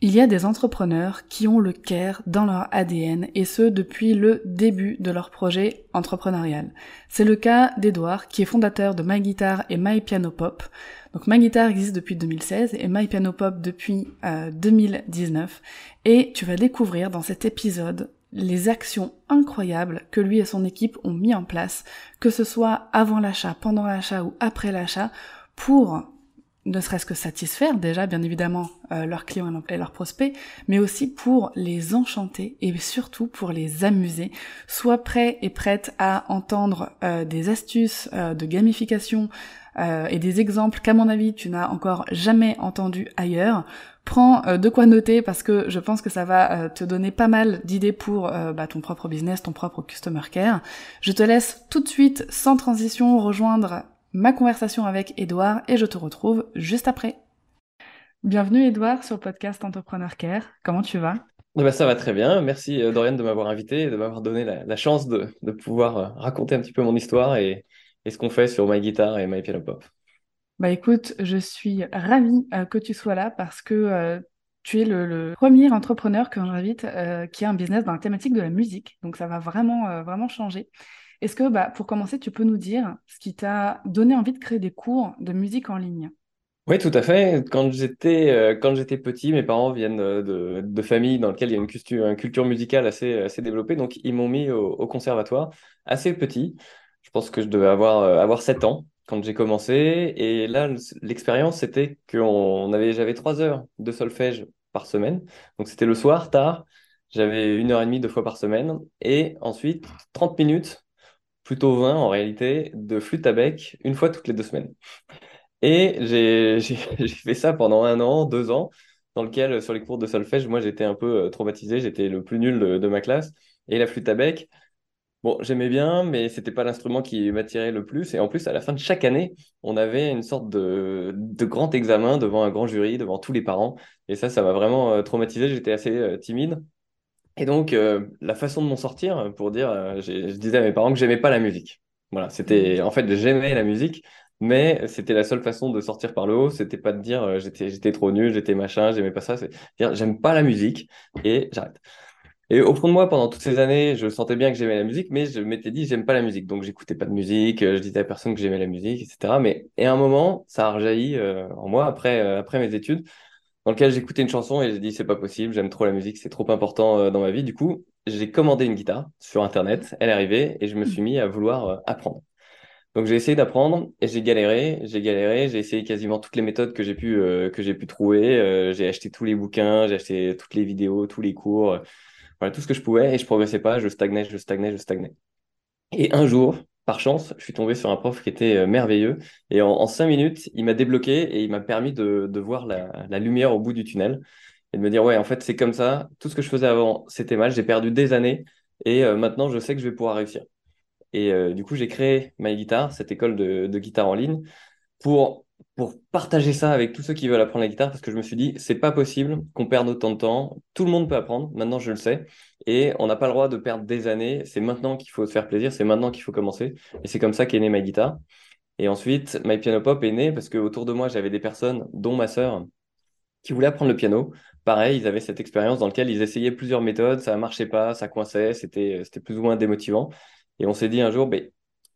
Il y a des entrepreneurs qui ont le care dans leur ADN et ce depuis le début de leur projet entrepreneurial. C'est le cas d'Edouard qui est fondateur de My Guitar et My Piano Pop. Donc My Guitar existe depuis 2016 et My Piano Pop depuis 2019 euh, et tu vas découvrir dans cet épisode les actions incroyables que lui et son équipe ont mis en place, que ce soit avant l'achat, pendant l'achat ou après l'achat, pour ne serait-ce que satisfaire déjà bien évidemment euh, leurs clients et leurs prospects, mais aussi pour les enchanter et surtout pour les amuser. Sois prêt et prête à entendre euh, des astuces euh, de gamification et des exemples qu'à mon avis tu n'as encore jamais entendu ailleurs. Prends de quoi noter parce que je pense que ça va te donner pas mal d'idées pour bah, ton propre business, ton propre customer care. Je te laisse tout de suite sans transition rejoindre ma conversation avec Edouard et je te retrouve juste après. Bienvenue Edouard sur le podcast Entrepreneur Care. Comment tu vas? Eh ben, ça va très bien. Merci euh, Dorian de m'avoir invité et de m'avoir donné la, chance de, pouvoir euh, raconter un petit peu mon histoire et, ce qu'on fait sur My Guitar et My Piano Pop. Bah écoute, je suis ravie euh, que tu sois là parce que tu es le, premier entrepreneur que j'invite qui a un business dans la thématique de la musique. Donc ça va vraiment, vraiment changer. Est-ce que, bah, pour commencer, tu peux nous dire ce qui t'a donné envie de créer des cours de musique en ligne? Oui, tout à fait. Quand j'étais euh, quand j'étais petit, mes parents viennent euh, de, de familles dans lesquelles il y a une culture, musicale assez, assez développée. Donc, ils m'ont mis au, conservatoire assez petit. Je pense que je devais avoir, euh, avoir 7 ans quand j'ai commencé. Et là, l'expérience, c'était qu'on avait, j'avais 3 heures de solfège par semaine. Donc, c'était le soir, tard. J'avais une heure et demie deux fois par semaine. Et ensuite, 30 minutes plutôt 20 en réalité, de flûte à bec une fois toutes les deux semaines. Et j'ai fait ça pendant un an, deux ans, dans lequel, sur les cours de solfège, moi j'étais un peu euh, traumatisé, j'étais le plus nul de, ma classe. Et la flûte à bec, bon, j'aimais bien, mais c'était pas l'instrument qui m'attirait le plus. Et en plus, à la fin de chaque année, on avait une sorte de, de grand examen devant un grand jury, devant tous les parents. Et ça, ça m'a vraiment euh, traumatisé, j'étais assez euh, timide. Et donc, euh, la façon de m'en sortir, pour dire, euh, je disais à mes parents que j'aimais pas la musique. Voilà, c'était, en fait, j'aimais la musique, mais c'était la seule façon de sortir par le haut. C'était pas de dire euh, j'étais, j'étais trop nul, j'étais machin, j'aimais pas ça. C'est dire j'aime pas la musique et j'arrête. Et au fond de moi, pendant toutes ces années, je sentais bien que j'aimais la musique, mais je m'étais dit j'aime pas la musique. Donc, j'écoutais pas de musique, je disais à personne que j'aimais la musique, etc. Mais, et à un moment, ça a rejailli en moi après, après mes études dans lequel j'écoutais une chanson et j'ai dit c'est pas possible, j'aime trop la musique, c'est trop important euh, dans ma vie. Du coup, j'ai commandé une guitare sur internet, elle est arrivée et je me suis mis à vouloir euh, apprendre. Donc j'ai essayé d'apprendre et j'ai galéré, j'ai galéré, j'ai essayé quasiment toutes les méthodes que j'ai pu euh, pu trouver, j'ai acheté tous les bouquins, j'ai acheté toutes les vidéos, tous les cours, voilà tout ce que je pouvais et je progressais pas, je stagnais, je stagnais, je stagnais. Et un jour, par chance, je suis tombé sur un prof qui était euh, merveilleux. Et en, cinq minutes, il m'a débloqué et il m'a permis de, voir la, lumière au bout du tunnel et de me dire, ouais, en fait, c'est comme ça. Tout ce que je faisais avant, c'était mal. J'ai perdu des années et euh, maintenant, je sais que je vais pouvoir réussir. Et euh, du coup, j'ai créé My Guitar, cette école de, de guitare en ligne, pour pour partager ça avec tous ceux qui veulent apprendre la guitare parce que je me suis dit c'est pas possible qu'on perde autant de temps. Tout le monde peut apprendre, maintenant je le sais, et on n'a pas le droit de perdre des années. C'est maintenant qu'il faut se faire plaisir, c'est maintenant qu'il faut commencer, et c'est comme ça qu'est née ma guitare. Et ensuite, My Piano Pop est né parce que autour de moi j'avais des personnes, dont ma sœur, qui voulaient apprendre le piano. Pareil, ils avaient cette expérience dans laquelle ils essayaient plusieurs méthodes, ça marchait pas, ça coinçait, c'était c'était plus ou moins démotivant. Et on s'est dit un jour, ben,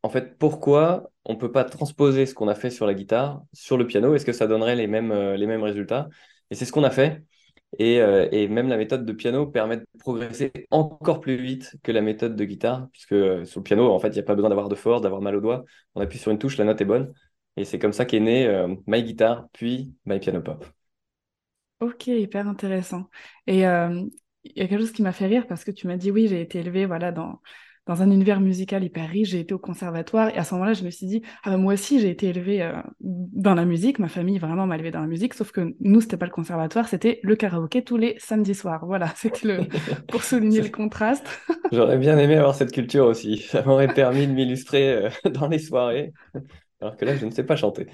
en fait, pourquoi on ne peut pas transposer ce qu'on a fait sur la guitare sur le piano? Est-ce que ça donnerait les mêmes, euh, résultats? Et c'est ce qu'on a fait. Euh, et, même la méthode de piano permet de progresser encore plus vite que la méthode de guitare, puisque euh, sur le piano, en fait, il n'y a pas besoin d'avoir de force, d'avoir mal au doigt. On appuie sur une touche, la note est bonne. Et c'est comme ça qu'est né My Guitar, puis My Piano Pop. Ok, hyper intéressant. Et il y a quelque chose qui m'a fait rire parce que tu m'as dit oui, j'ai été élevée dans, dans un univers musical hyper riche. J'ai été au conservatoire et à ce moment-là, je me suis dit, ah bah, moi aussi, j'ai été élevée euh, dans la musique. Ma famille vraiment m'a élevée dans la musique, sauf que nous, c'était pas le conservatoire, c'était le karaoké tous les samedis soirs. Voilà, c'était le pour souligner le contraste. J'aurais bien aimé avoir cette culture aussi. Ça m'aurait permis de m'illustrer euh, dans les soirées, alors que là, je ne sais pas chanter.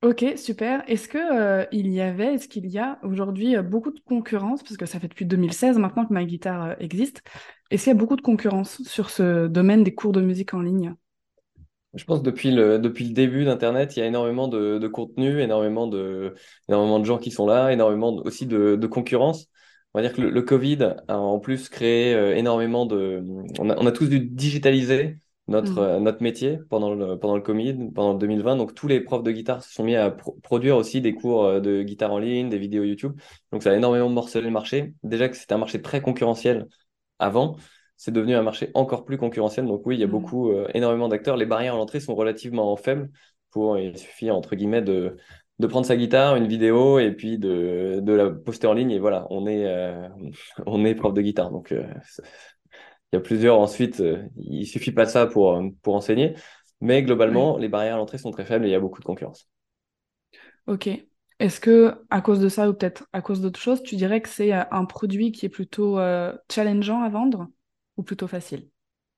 Ok, super. Est-ce que euh, il y avait, est-ce qu'il y a aujourd'hui euh, beaucoup de concurrence, parce que ça fait depuis 2016 maintenant que ma guitare euh, existe, est-ce qu'il y a beaucoup de concurrence sur ce domaine des cours de musique en ligne? Je pense que depuis le, depuis le début d'Internet, il y a énormément de, de contenu, énormément de, énormément de gens qui sont là, énormément aussi de, de concurrence. On va dire que le, le Covid a en plus créé énormément de... On a, on a tous dû digitaliser notre, mm. euh, notre métier pendant le, pendant le Covid, pendant le 2020. Donc, tous les profs de guitare se sont mis à produire aussi des cours euh, de guitare en ligne, des vidéos YouTube. Donc, ça a énormément morcelé le marché. Déjà que c'était un marché très concurrentiel avant, c'est devenu un marché encore plus concurrentiel. Donc, oui, il y a mm. beaucoup, euh, énormément d'acteurs. Les barrières à l'entrée sont relativement faibles. Pour, il suffit, entre guillemets, de, de prendre sa guitare, une vidéo, et puis de, de la poster en ligne. Et voilà, on est, on est prof de guitare. Donc, il y a plusieurs ensuite, euh, il suffit pas de ça pour, euh, pour enseigner, mais globalement, les barrières à l'entrée sont très faibles et il y a beaucoup de concurrence. Ok. Est-ce que, à cause de ça, ou peut-être à cause d'autre chose, tu dirais que c'est euh, un produit qui est plutôt challengeant à vendre ou plutôt facile?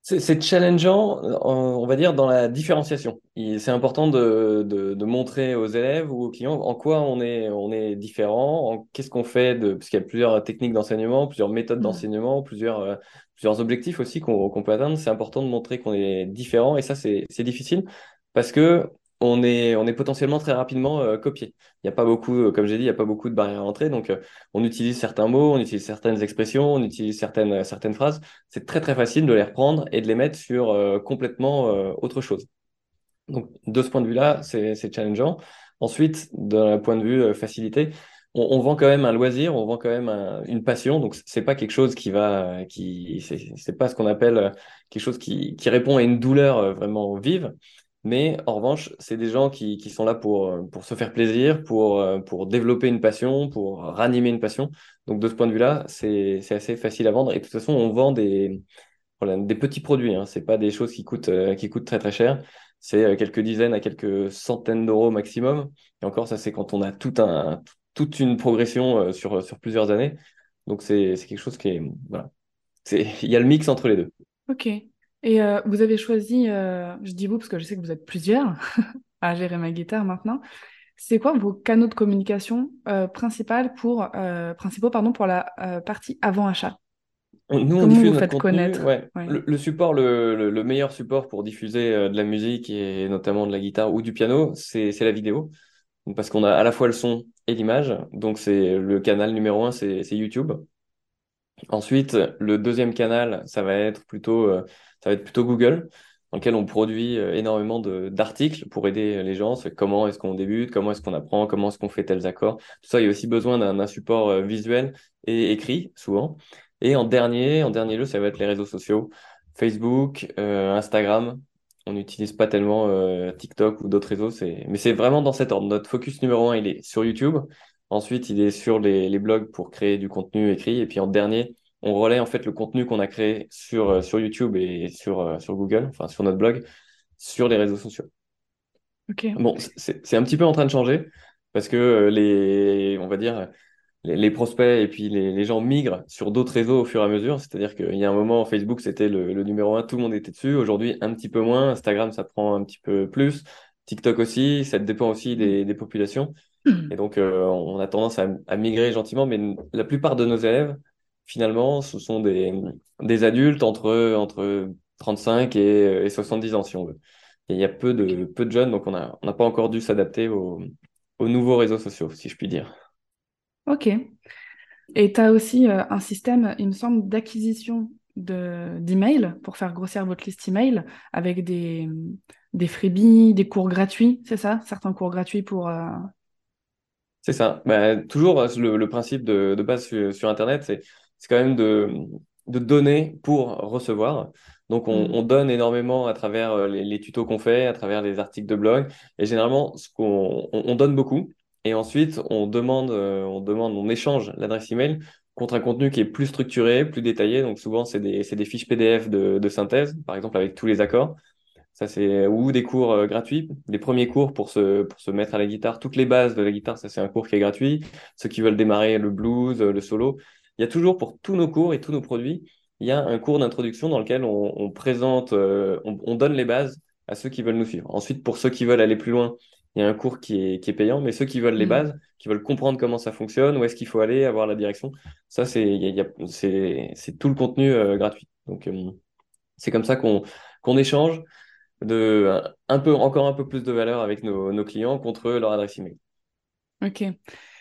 C'est challengeant, on va dire, dans la différenciation. C'est important de, de, montrer aux élèves ou aux clients en quoi on est, on est différent, qu'est-ce qu'on fait, de, parce qu'il y a plusieurs techniques d'enseignement, plusieurs méthodes mmh. d'enseignement, plusieurs, plusieurs objectifs aussi qu'on peut atteindre. C'est important de montrer qu'on est différent et ça, c'est difficile parce que on est, on est potentiellement très rapidement euh, copié. Il n'y a pas beaucoup, euh, comme j'ai dit, il n'y a pas beaucoup de barrières à l'entrée. Donc, euh, on utilise certains mots, on utilise certaines expressions, on utilise certaines, certaines phrases. C'est très, très facile de les reprendre et de les mettre sur complètement autre chose. Donc, de ce point de vue-là, c'est challengeant. Ensuite, d'un point de vue facilité, on, vend quand même un loisir, on vend quand même une passion. Donc c'est pas quelque chose qui va, qui c'est pas ce qu'on appelle euh, quelque chose qui, qui répond à une douleur euh, vraiment vive. Mais en revanche, c'est des gens qui, qui sont là pour, euh, pour se faire plaisir, pour, pour développer une passion, pour ranimer une passion. Donc de ce point de vue-là, c'est assez facile à vendre. Et de toute façon, on vend des, des petits produits. Hein. C'est pas des choses qui coûtent, qui coûtent très très cher. C'est quelques dizaines à quelques centaines d'euros maximum. Et encore, ça c'est quand on a tout un, toute une progression euh, sur, sur plusieurs années. Donc c'est quelque chose qui est... Voilà. Il y a le mix entre les deux. Ok. Et euh, vous avez choisi, euh, je dis vous parce que je sais que vous êtes plusieurs à gérer ma guitare maintenant. C'est quoi vos canaux de communication principaux pour, principaux pardon, pour la partie avant-achat nous, on diffuse vous faites connaître? Le, support, le, le, meilleur support pour diffuser de la musique et notamment de la guitare ou du piano, c'est la vidéo parce qu'on a à la fois le son et l'image. Donc, c'est le canal numéro un, c'est YouTube. Ensuite, le deuxième canal, ça va être plutôt, euh, ça va être plutôt Google, dans lequel on produit euh, énormément d'articles pour aider les gens. comment est-ce qu'on débute, comment est-ce qu'on apprend, comment est-ce qu'on fait tels accords. Tout ça, il y a aussi besoin d'un support euh, visuel et écrit, souvent. Et en dernier, en dernier lieu, ça va être les réseaux sociaux. Facebook, Instagram, on n'utilise pas tellement TikTok ou d'autres réseaux. Mais c'est vraiment dans cet ordre. Notre focus numéro un, il est sur YouTube. Ensuite, il est sur les, blogs pour créer du contenu écrit. Et puis en dernier, on relaie en fait le contenu qu'on a créé sur, euh, sur YouTube et sur, euh, sur Google, enfin sur notre blog, sur les réseaux sociaux. Bon, c'est un petit peu en train de changer parce que les, on va dire, les, prospects et puis les, gens migrent sur d'autres réseaux au fur et à mesure. C'est-à-dire qu'il y a un moment, Facebook, c'était le, numéro un, tout le monde était dessus. Aujourd'hui, un petit peu moins. Instagram, ça prend un petit peu plus. TikTok aussi, ça dépend aussi des, populations. Et donc, euh, on a tendance à, migrer gentiment, mais la plupart de nos élèves, finalement, ce sont des, des adultes entre, entre 35 et, et 70 ans, si on veut. Et il y a peu de, peu de jeunes, donc on n'a on pas encore dû s'adapter aux nouveaux réseaux sociaux, si je puis dire. Ok. Et tu as aussi euh, un système, il me semble, d'acquisition d'emails pour faire grossir votre liste email avec des, des freebies, des cours gratuits, c'est ça? Certains cours gratuits pour. Euh, c'est ça. Bah, toujours euh, le, principe de, base sur, Internet, c'est quand même de, de donner pour recevoir. Donc, on, mm. donne énormément à travers les, tutos qu'on fait, à travers les articles de blog. Et généralement, ce qu'on on donne beaucoup. Et ensuite, on demande, euh, on demande, on échange l'adresse email contre un contenu qui est plus structuré, plus détaillé. Donc souvent, c'est des, des, fiches PDF de, de, synthèse, par exemple avec tous les accords. Ça, c'est ou des cours euh, gratuits, les premiers cours pour se, pour se mettre à la guitare, toutes les bases de la guitare, ça c'est un cours qui est gratuit. Ceux qui veulent démarrer le blues, le solo, il y a toujours pour tous nos cours et tous nos produits, il y a un cours d'introduction dans lequel on, on présente, euh, on, on, donne les bases à ceux qui veulent nous suivre. Ensuite, pour ceux qui veulent aller plus loin, il y a un cours qui est, qui est payant, mais ceux qui veulent les mm. bases, qui veulent comprendre comment ça fonctionne, où est-ce qu'il faut aller, avoir la direction, ça, c'est c'est tout le contenu euh, gratuit. Donc, euh, c'est comme ça qu'on qu'on échange de un peu, encore un peu plus de valeur avec nos, nos clients contre leur adresse email. Ok.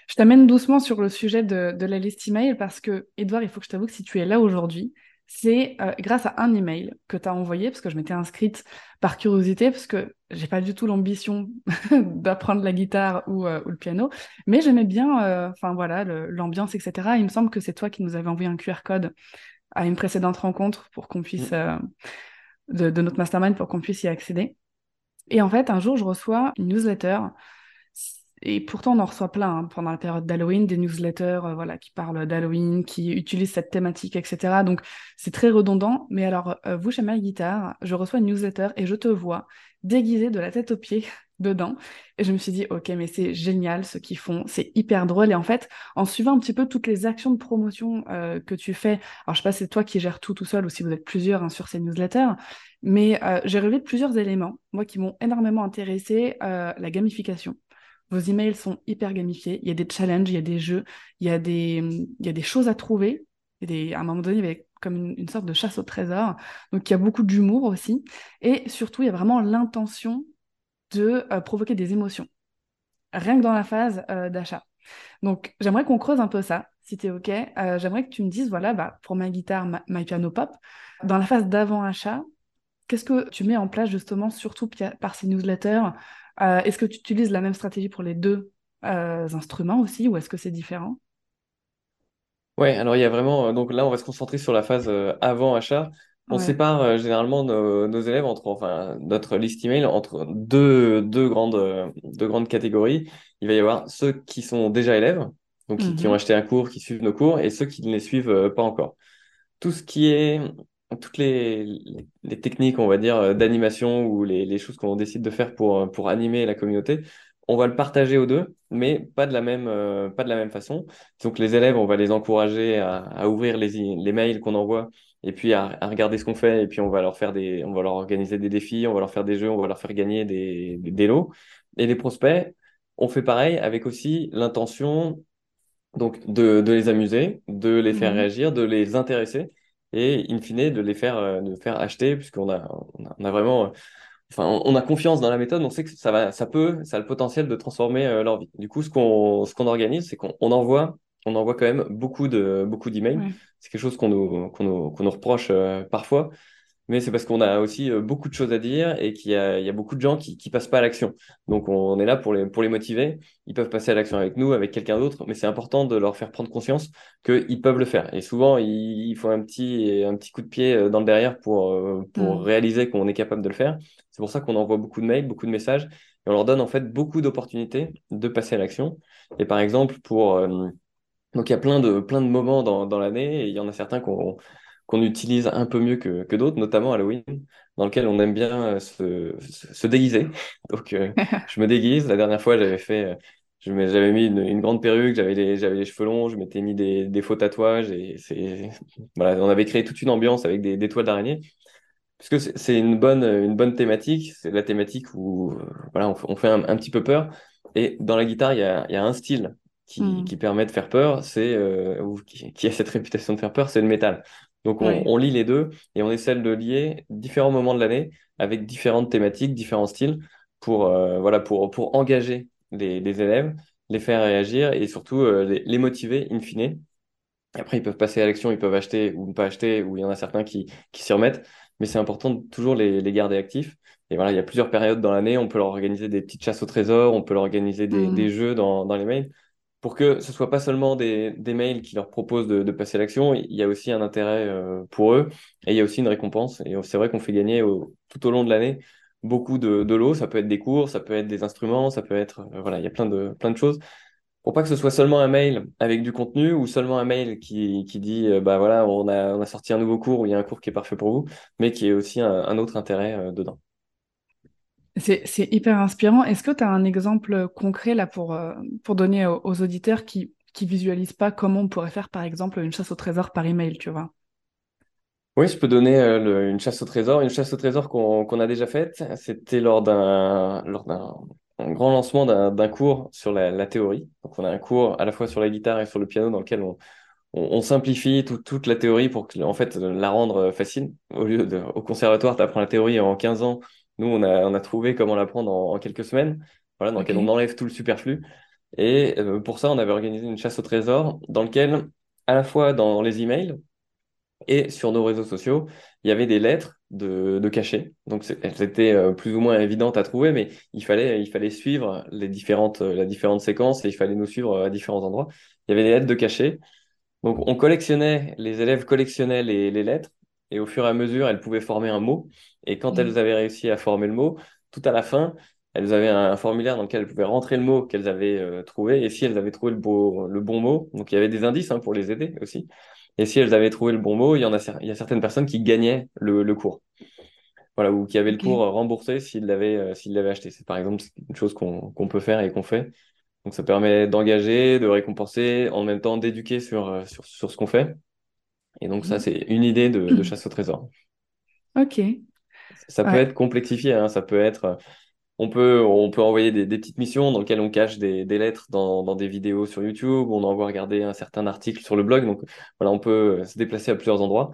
Je t'amène doucement sur le sujet de, de, la liste email parce que, Edouard, il faut que je t'avoue que si tu es là aujourd'hui, c'est euh, grâce à un email que tu as envoyé, parce que je m'étais inscrite par curiosité, parce que j'ai pas du tout l'ambition d'apprendre la guitare ou, euh, ou, le piano, mais j'aimais bien, euh, voilà, l'ambiance, etc. Il me semble que c'est toi qui nous avais envoyé un QR code à une précédente rencontre pour qu'on puisse, mmh. De, notre mastermind, pour qu'on puisse y accéder. Et en fait, un jour, je reçois une newsletter et pourtant, on en reçoit plein hein, pendant la période d'Halloween, des newsletters euh, voilà, qui parlent d'Halloween, qui utilisent cette thématique, etc. Donc, c'est très redondant. Mais alors, euh, vous, chez ma guitare, je reçois une newsletter et je te vois déguisé de la tête aux pieds dedans. Et je me suis dit, OK, mais c'est génial ce qu'ils font. C'est hyper drôle. Et en fait, en suivant un petit peu toutes les actions de promotion euh, que tu fais, alors je sais pas si c'est toi qui gères tout tout seul ou si vous êtes plusieurs hein, sur ces newsletters, mais j'ai relevé plusieurs éléments, moi, qui m'ont énormément intéressé, la gamification. Vos emails sont hyper gamifiés. Il y a des challenges, il y a des jeux, il y a des, il y a des choses à trouver. à un moment donné, il y avait comme une, sorte de chasse au trésor. Donc, il y a beaucoup d'humour aussi. Et surtout, il y a vraiment l'intention de euh, provoquer des émotions. Rien que dans la phase euh, d'achat. Donc, j'aimerais qu'on creuse un peu ça, si tu es OK. Euh, j'aimerais que tu me dises, voilà, bah, pour ma guitare, My Piano Pop, dans la phase d'avant-achat, qu'est-ce que tu mets en place justement, surtout par ces newsletters? Est-ce que tu utilises la même stratégie pour les deux instruments aussi, ou est-ce que c'est différent? Ouais, alors il y a vraiment. Donc là, on va se concentrer sur la phase avant achat. On sépare généralement nos, élèves entre, enfin, notre liste email entre deux, deux, grandes, deux grandes catégories. Il va y avoir ceux qui sont déjà élèves, donc qui, ont mhm. acheté un cours, qui suivent nos cours, et ceux qui ne les suivent pas encore. Tout ce qui est toutes les, les, techniques, on va dire, euh, d'animation ou les, les choses qu'on décide de faire pour, euh, pour animer la communauté, on va le partager aux deux, mais pas de la même, euh, pas de la même façon. Donc les élèves, on va les encourager à, à ouvrir les, les mails qu'on envoie et puis à, à regarder ce qu'on fait et puis on va leur faire des, on va leur organiser des défis, on va leur faire des jeux, on va leur faire gagner des, des, lots. Et les prospects, on fait pareil avec aussi l'intention donc de, de les amuser, de les faire mmh réagir, de les intéresser et in fine de les faire, euh, de faire acheter puisqu'on a, on a, vraiment, enfin, on a confiance dans la méthode, on sait que ça va, ça peut, ça a le potentiel de transformer euh, leur vie. Du coup, ce qu'on, ce qu'on organise, c'est qu'on on envoie, on envoie quand même beaucoup de, beaucoup d'emails. C'est quelque chose qu'on nous, qu'on nous, qu'on nous reproche parfois mais c'est parce qu'on a aussi euh, beaucoup de choses à dire et qu'il y a, il y a beaucoup de gens qui ne passent pas à l'action. Donc on est là pour les, pour les motiver. Ils peuvent passer à l'action avec nous, avec quelqu'un d'autre, mais c'est important de leur faire prendre conscience qu'ils peuvent le faire. Et souvent, il, faut un petit, un petit coup de pied euh, dans le derrière pour, euh, pour mm. réaliser qu'on est capable de le faire. C'est pour ça qu'on envoie beaucoup de mails, beaucoup de messages, et on leur donne en fait beaucoup d'opportunités de passer à l'action. Et par exemple, pour... donc il y a plein de, plein de moments dans, dans l'année, et il y en a certains qu'on qu'on utilise un peu mieux que, que d'autres, notamment Halloween, dans lequel on aime bien euh, se, se, déguiser. Donc, euh, je me déguise. La dernière fois, j'avais fait, euh, j'avais mis une, grande perruque, j'avais les, j'avais les cheveux longs, je m'étais mis des, des faux tatouages et c'est, voilà, on avait créé toute une ambiance avec des, des toiles d'araignée. Puisque c'est une bonne, une bonne thématique, c'est la thématique où voilà, on, fait un, petit peu peur. Et dans la guitare, il y a, y a un style qui, mm. qui, permet de faire peur, c'est qui, qui, a cette réputation de faire peur, c'est le métal. Donc on, lit les deux et on essaie de lier différents moments de l'année avec différentes thématiques, différents styles pour, euh, voilà, pour, pour engager les, élèves, les faire réagir et surtout euh, les, motiver in fine. Après, ils peuvent passer à l'action, ils peuvent acheter ou ne pas acheter, ou il y en a certains qui, qui s'y remettent, mais c'est important de toujours les, les garder actifs. Et voilà, il y a plusieurs périodes dans l'année, on peut leur organiser des petites chasses au trésor, on peut leur organiser des, mmh. des jeux dans, dans les mails pour que ce soit pas seulement des, mails qui leur proposent de, passer l'action, il y a aussi un intérêt euh, pour eux et il y a aussi une récompense. Et c'est vrai qu'on fait gagner tout au long de l'année beaucoup de, de lots. Ça peut être des cours, ça peut être des instruments, ça peut être euh, voilà, il y a plein de plein de choses pour pas que ce soit seulement un mail avec du contenu ou seulement un mail qui, qui dit euh, bah voilà, on a, on a sorti un nouveau cours ou il y a un cours qui est parfait pour vous, mais qui est aussi un, un autre intérêt euh, dedans. C'est, hyper inspirant. Est-ce que tu as un exemple concret là pour, euh, pour donner aux, auditeurs qui qui visualisent pas comment on pourrait faire par exemple une chasse au trésor par email, tu vois? Oui, je peux donner euh, une chasse au trésor. Une chasse au trésor qu'on a déjà faite, c'était lors d'un grand lancement d'un cours sur la, théorie. Donc, on a un cours à la fois sur la guitare et sur le piano dans lequel on, on, simplifie tout- toute la théorie pour fait, la rendre euh, facile. Au lieu de, au conservatoire, tu apprends la théorie en 15 ans. Nous, on a, on a trouvé comment l'apprendre en, en quelques semaines. Voilà, dans Ok. lequel on enlève tout le superflu. Et euh, pour ça, on avait organisé une chasse au trésor dans lequel, à la fois dans les emails, et sur nos réseaux sociaux, il y avait des lettres de, de cachets. Donc, elles étaient euh, plus ou moins évidentes à trouver, mais il fallait, il fallait suivre les différentes, euh, la différente séquence et il fallait nous suivre à différents endroits. Il y avait des lettres de cachets. Donc, on collectionnait, les élèves collectionnaient les, les lettres et au fur et à mesure, elles pouvaient former un mot. Et quand Mm. elles avaient réussi à former le mot, tout à la fin, elles avaient un, formulaire dans lequel elles pouvaient rentrer le mot qu'elles avaient euh, trouvé. Et si elles avaient trouvé le, beau, le bon mot, donc il y avait des indices hein, pour les aider aussi. Et si elles avaient trouvé le bon mot, il y en a, il y a certaines personnes qui gagnaient le, le cours. Voilà, ou qui avaient le cours remboursé s'ils l'avaient euh, s'ils l'avaient acheté. C'est par exemple une chose qu'on qu'on peut faire et qu'on fait. Donc ça permet d'engager, de récompenser, en même temps d'éduquer sur, euh, sur, sur ce qu'on fait. Et donc ça, c'est une idée de, de chasse au trésor. Ok. Ça peut être complexifié, hein, ça peut être, euh, on peut, on peut envoyer des, des petites missions dans lesquelles on cache des, des lettres dans, dans des vidéos sur YouTube, on envoie regarder un certain article sur le blog. Donc voilà, on peut euh, se déplacer à plusieurs endroits.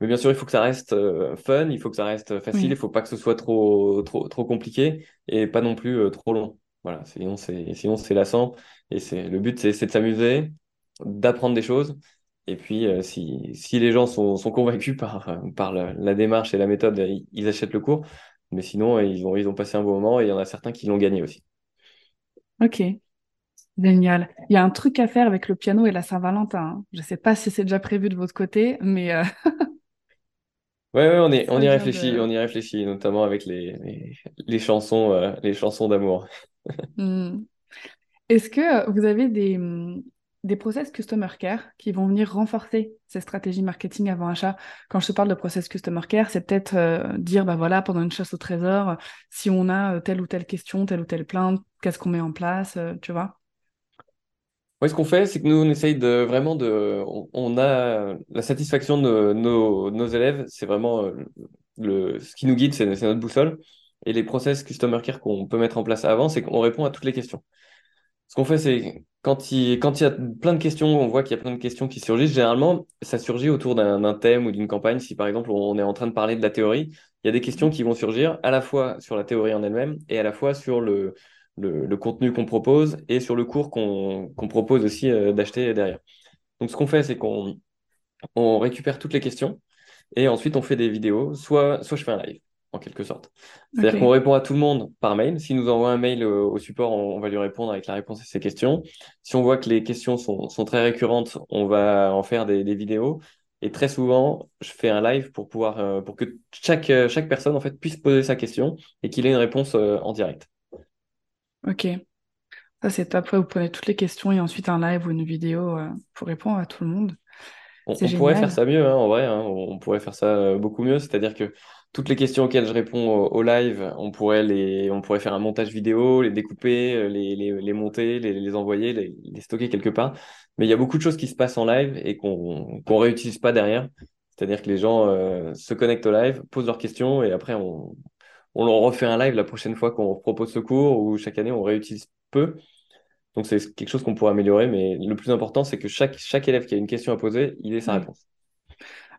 Mais bien sûr, il faut que ça reste euh, fun, il faut que ça reste facile, il Oui. faut pas que ce soit trop, trop, trop compliqué et pas non plus trop long. Voilà, sinon c'est, sinon c'est lassant. Et c'est, le but, c'est de s'amuser, d'apprendre des choses. Et puis, euh, si, si les gens sont, sont convaincus par, euh, par la, la démarche et la méthode, ils, ils achètent le cours. Mais sinon, euh, ils ont, ils ont passé un bon moment et il y en a certains qui l'ont gagné aussi. Ok. Génial. Il y a un truc à faire avec le piano et la Saint-Valentin. Je sais pas si c'est déjà prévu de votre côté, mais euh, Ouais, ouais, on est, on y réfléchit, de. on y réfléchit, notamment avec les, les, les chansons, euh, les chansons d'amour. Hmm. Est-ce que vous avez des, hum, des process customer care qui vont venir renforcer ces stratégies marketing avant achat? Quand je te parle de process customer care, c'est peut-être euh, dire, bah voilà, pendant une chasse au trésor, si on a euh, telle ou telle question, telle ou telle plainte, qu'est-ce qu'on met en place, euh, tu vois? Ce qu'on fait, c'est que nous, on essaye de vraiment de. On, a la satisfaction de nos, nos élèves, c'est vraiment le, ce qui nous guide, c'est notre boussole. Et les process Customer Care qu'on peut mettre en place avant, c'est qu'on répond à toutes les questions. Ce qu'on fait, c'est quand il, y a plein de questions, on voit qu'il y a plein de questions qui surgissent. Généralement, ça surgit autour d'un thème ou d'une campagne. Si par exemple, on est en train de parler de la théorie, il y a des questions qui vont surgir à la fois sur la théorie en elle-même et à la fois sur le, contenu qu'on propose et sur le cours qu'on propose aussi euh, d'acheter derrière. Donc, ce qu'on fait, c'est qu'on on récupère toutes les questions et ensuite on fait des vidéos. Soit je fais un live, en quelque sorte. C'est-à-dire qu'on répond à tout le monde par mail. S'il nous envoie un mail au, au support, on, on va lui répondre avec la réponse à ses questions. Si on voit que les questions sont, sont très récurrentes, on va en faire des, des vidéos. Et très souvent, je fais un live pour pouvoir, euh, pour que chaque, euh, chaque personne en fait puisse poser sa question et qu'il ait une réponse euh, en direct. Ok. Ça, c'est top. Ouais, vous prenez toutes les questions et ensuite un live ou une vidéo euh, pour répondre à tout le monde. On, pourrait faire ça mieux, hein, en vrai, hein. On, on pourrait faire ça euh, beaucoup mieux. C'est-à-dire que toutes les questions auxquelles je réponds au, au live, on pourrait les, on pourrait faire un montage vidéo, les découper, euh, les, les, les monter, les, les envoyer, les, stocker quelque part. Mais il y a beaucoup de choses qui se passent en live et qu'on qu'on réutilise pas derrière. C'est-à-dire que les gens euh, se connectent au live, posent leurs questions et après on, on leur refait un live la prochaine fois qu'on propose ce cours ou chaque année on réutilise peu. Donc c'est quelque chose qu'on pourrait améliorer, mais le plus important, c'est que chaque, chaque élève qui a une question à poser, il ait sa Oui. réponse.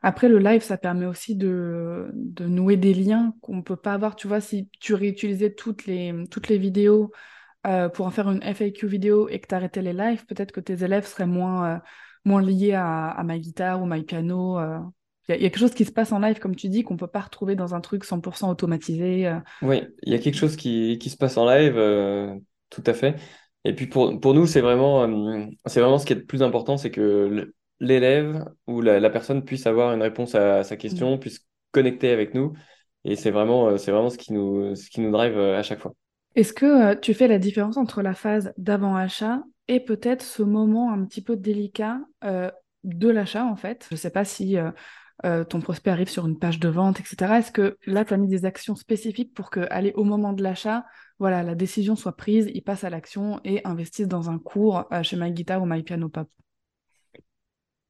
Après, le live, ça permet aussi de, nouer des liens qu'on ne peut pas avoir. Tu vois, si tu réutilisais toutes les, toutes les vidéos euh, pour en faire une FAQ vidéo et que tu arrêtais les lives, peut-être que tes élèves seraient moins, euh, moins liés à, à My Guitar ou My Piano. euh. Il y, a il y a quelque chose qui se passe en live, comme tu dis, qu'on ne peut pas retrouver dans un truc 100% automatisé. euh. Oui, il y a quelque chose qui, qui se passe en live, euh, tout à fait. Et puis pour, pour nous, c'est vraiment, euh, c'est vraiment ce qui est le plus important, c'est que l'élève ou la, la personne puisse avoir une réponse à, sa Mm. question, puisse connecter avec nous. Et c'est vraiment, euh, c'est vraiment ce qui nous, ce qui nous drive euh, à chaque fois. Est-ce que euh, tu fais la différence entre la phase d'avant-achat et peut-être ce moment un petit peu délicat euh, de l'achat, en fait? Je ne sais pas si euh, euh, ton prospect arrive sur une page de vente, etc. Est-ce que là, tu as mis des actions spécifiques pour que, aller au moment de l'achat, voilà, la décision soit prise, il passe à l'action et investisse dans un cours chez MyGuitar ou MyPianoPop?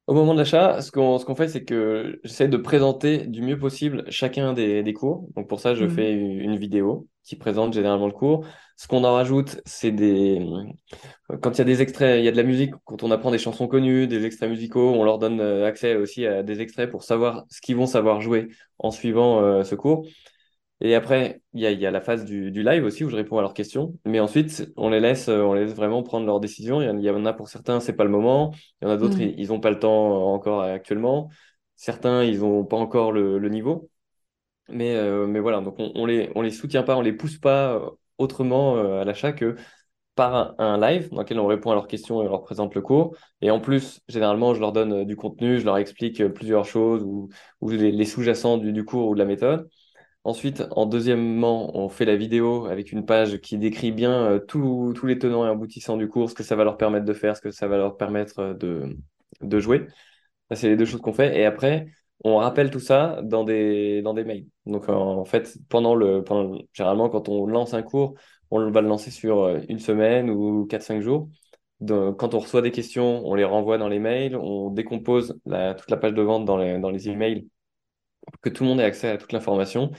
Au moment de l'achat, ce qu'on ce qu'on fait, c'est que j'essaie de présenter du mieux possible chacun des, des cours. Donc pour ça, je Mhm. fais une vidéo qui présente généralement le cours. Ce qu'on en rajoute, c'est des... Quand il y a des extraits, il y a de la musique, quand on apprend des chansons connues, des extraits musicaux, on leur donne euh, accès aussi à des extraits pour savoir ce qu'ils vont savoir jouer en suivant euh, ce cours. Et après, il y a, il y a la phase du, du live aussi où je réponds à leurs questions. Mais ensuite, on les laisse, euh, on les laisse vraiment prendre leurs décisions. Il y en, a pour certains, c'est pas le moment. Il y en a d'autres, Mhm. ils n'ont pas le temps euh, encore actuellement. Certains, ils n'ont pas encore le, le niveau. Mais, euh, mais voilà, donc on, on les, on les soutient pas, on les pousse pas autrement à l'achat que par un, live dans lequel on répond à leurs questions et on leur présente le cours. Et en plus, généralement, je leur donne du contenu, je leur explique plusieurs choses ou, ou les, les sous-jacents du, du cours ou de la méthode. Ensuite, en deuxièmement, on fait la vidéo avec une page qui décrit bien euh, tous les tenants et aboutissants du cours, ce que ça va leur permettre de faire, ce que ça va leur permettre euh, de, jouer. C'est les deux choses qu'on fait. Et après, on rappelle tout ça dans des, mails. Donc, en, fait, pendant le, généralement, quand on lance un cours, on va le lancer sur euh, une semaine ou quatre cinq jours. Donc, quand on reçoit des questions, on les renvoie dans les mails, on décompose toute la page de vente dans les, dans les emails pour que tout le monde ait accès à toute l'information.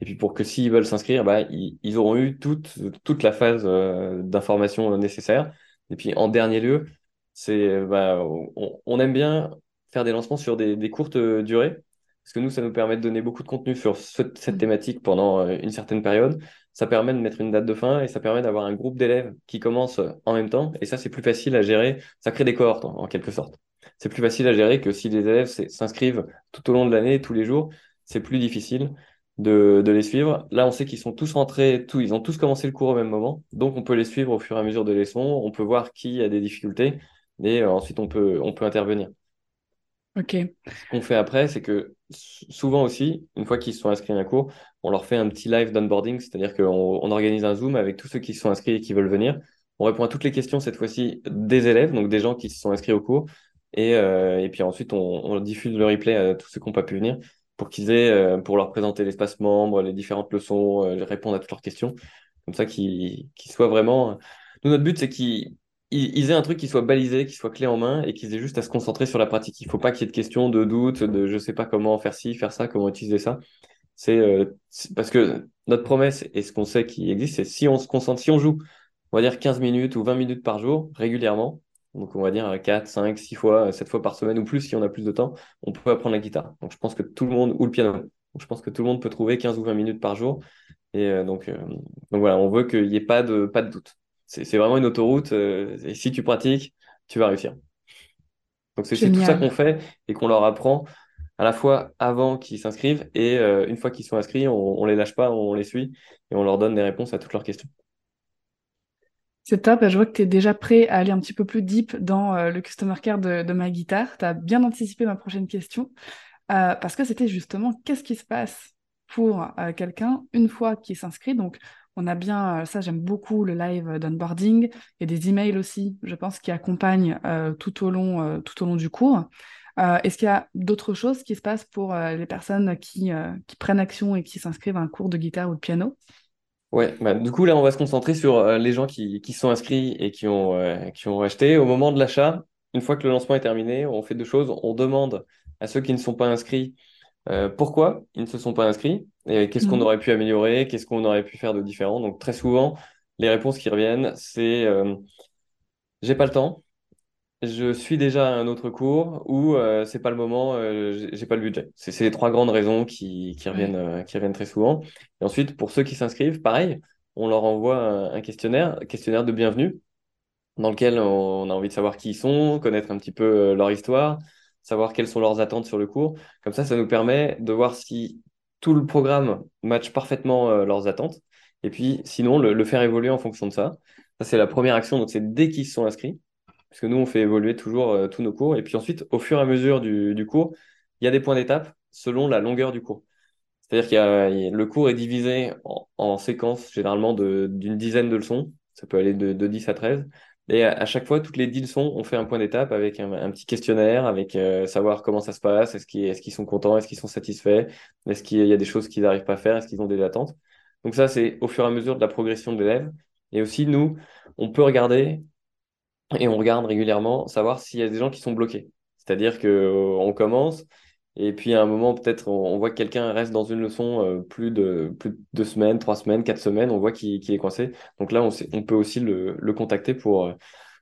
Et puis pour que s'ils veulent s'inscrire, bah, ils, ils auront eu toute, toute la phase euh, d'information nécessaire. Et puis en dernier lieu, c'est bah, on, on aime bien faire des lancements sur des, des courtes durées, parce que nous, ça nous permet de donner beaucoup de contenu sur ce- cette Mhm. thématique pendant euh, une certaine période. Ça permet de mettre une date de fin et ça permet d'avoir un groupe d'élèves qui commence en même temps. Et ça, c'est plus facile à gérer. Ça crée des cohortes en, en quelque sorte. C'est plus facile à gérer que si les élèves s'inscrivent tout au long de l'année, tous les jours c'est plus difficile de, de les suivre. Là, on sait qu'ils sont tous rentrés, tous, ils ont tous commencé le cours au même moment, donc on peut les suivre au fur et à mesure des leçons, on peut voir qui a des difficultés, et euh, ensuite on peut, on peut intervenir. Ok, Ce qu'on fait après, c'est que souvent aussi, une fois qu'ils se sont inscrits à un cours, on leur fait un petit live d'onboarding, c'est-à-dire qu'on on organise un Zoom avec tous ceux qui se sont inscrits et qui veulent venir. On répond à toutes les questions cette fois-ci des élèves, donc des gens qui se sont inscrits au cours. Et, euh, et puis ensuite, on, diffuse le replay à tous ceux qui n'ont pas pu venir pour qu'ils aient, euh, pour leur présenter l'espace membre, les différentes leçons, euh, répondre à toutes leurs questions. Comme ça, qu'ils qu'ils soient vraiment. Nous, notre but, c'est qu'ils ils, ils aient un truc qui soit balisé, qui soit clé en main et qu'ils aient juste à se concentrer sur la pratique. Il faut pas qu'il y ait de questions, de doutes, de je sais pas comment faire ci, faire ça, comment utiliser ça. C'est- parce que notre promesse et ce qu'on sait qui existe, c'est si on se concentre, si on joue, on va dire 15 minutes ou 20 minutes par jour, régulièrement, donc on va dire 4, 5, 6 fois, 7 fois par semaine ou plus si on a plus de temps, on peut apprendre la guitare. Donc je pense que tout le monde, ou le piano, donc je pense que tout le monde peut trouver 15 ou 20 minutes par jour. Et euh, donc, euh, donc voilà, on veut qu'il n'y ait pas de, pas de doute. C'est c'est vraiment une autoroute. euh, et si tu pratiques, tu vas réussir. Donc c'est c'est tout ça qu'on fait et qu'on leur apprend à la fois avant qu'ils s'inscrivent et euh, une fois qu'ils sont inscrits, on, on les lâche pas, on les suit et on leur donne des réponses à toutes leurs questions. C'est top, je vois que tu es déjà prêt à aller un petit peu plus deep dans euh, le customer care de, ma guitare. Tu as bien anticipé ma prochaine question, euh, parce que c'était justement qu'est-ce qui se passe pour euh, quelqu'un une fois qu'il s'inscrit? Donc, on a bien, ça j'aime beaucoup le live d'onboarding et des emails aussi, je pense, qui accompagnent tout au long, du cours. Est-ce qu'il y a d'autres choses qui se passent pour les personnes qui prennent action et qui s'inscrivent à un cours de guitare ou de piano? Ouais, bah, du coup là on va se concentrer sur euh, les gens qui, qui sont inscrits et qui ont, euh, qui ont acheté. Au moment de l'achat, une fois que le lancement est terminé, on fait deux choses. On demande à ceux qui ne sont pas inscrits Euh, pourquoi ils ne se sont pas inscrits et qu'est-ce qu'on Mhm. aurait pu améliorer, qu'est-ce qu'on aurait pu faire de différent. Donc très souvent, les réponses qui reviennent, c'est j'ai pas le temps, je suis déjà à un autre cours ou euh, c'est pas le moment, euh, j'ai j'ai pas le budget. C'est c'est les trois grandes raisons qui, qui reviennent, Ouais. euh, qui reviennent très souvent. Et ensuite, pour ceux qui s'inscrivent, pareil, on leur envoie un, un questionnaire, un questionnaire de bienvenue dans lequel on a envie de savoir qui ils sont, connaître un petit peu euh, leur histoire, savoir quelles sont leurs attentes sur le cours. Comme ça, ça nous permet de voir si tout le programme matche parfaitement euh, leurs attentes. Et puis, sinon, le, le faire évoluer en fonction de ça. Ça, c'est la première action. Donc, c'est dès qu'ils se sont inscrits, parce que nous, on fait évoluer toujours euh, tous nos cours. Et puis ensuite, au fur et à mesure du, du cours, il y a des points d'étape selon la longueur du cours. C'est-à-dire a- le cours est divisé en, en séquences, généralement d'une dizaine de leçons. Ça peut aller de, de 10 à 13. Et à, chaque fois, toutes les dix leçons, on fait un point d'étape avec un, petit questionnaire, avec euh, savoir comment ça se passe, est-ce qu'ils sont contents, est-ce qu'ils sont satisfaits, est-ce qu'il y a des choses qu'ils n'arrivent pas à faire, est-ce qu'ils ont des attentes? Donc ça, c'est au fur et à mesure de la progression de l'élève. Et aussi, nous, on peut regarder, et on regarde régulièrement, savoir s'il y a des gens qui sont bloqués. C'est-à-dire qu'on commence, et puis à un moment, peut-être, on, voit que quelqu'un reste dans une leçon euh, plus, de, plus de deux semaines, trois semaines, quatre semaines, on voit qu'il est coincé. Donc là, on, peut aussi le, contacter pour, euh,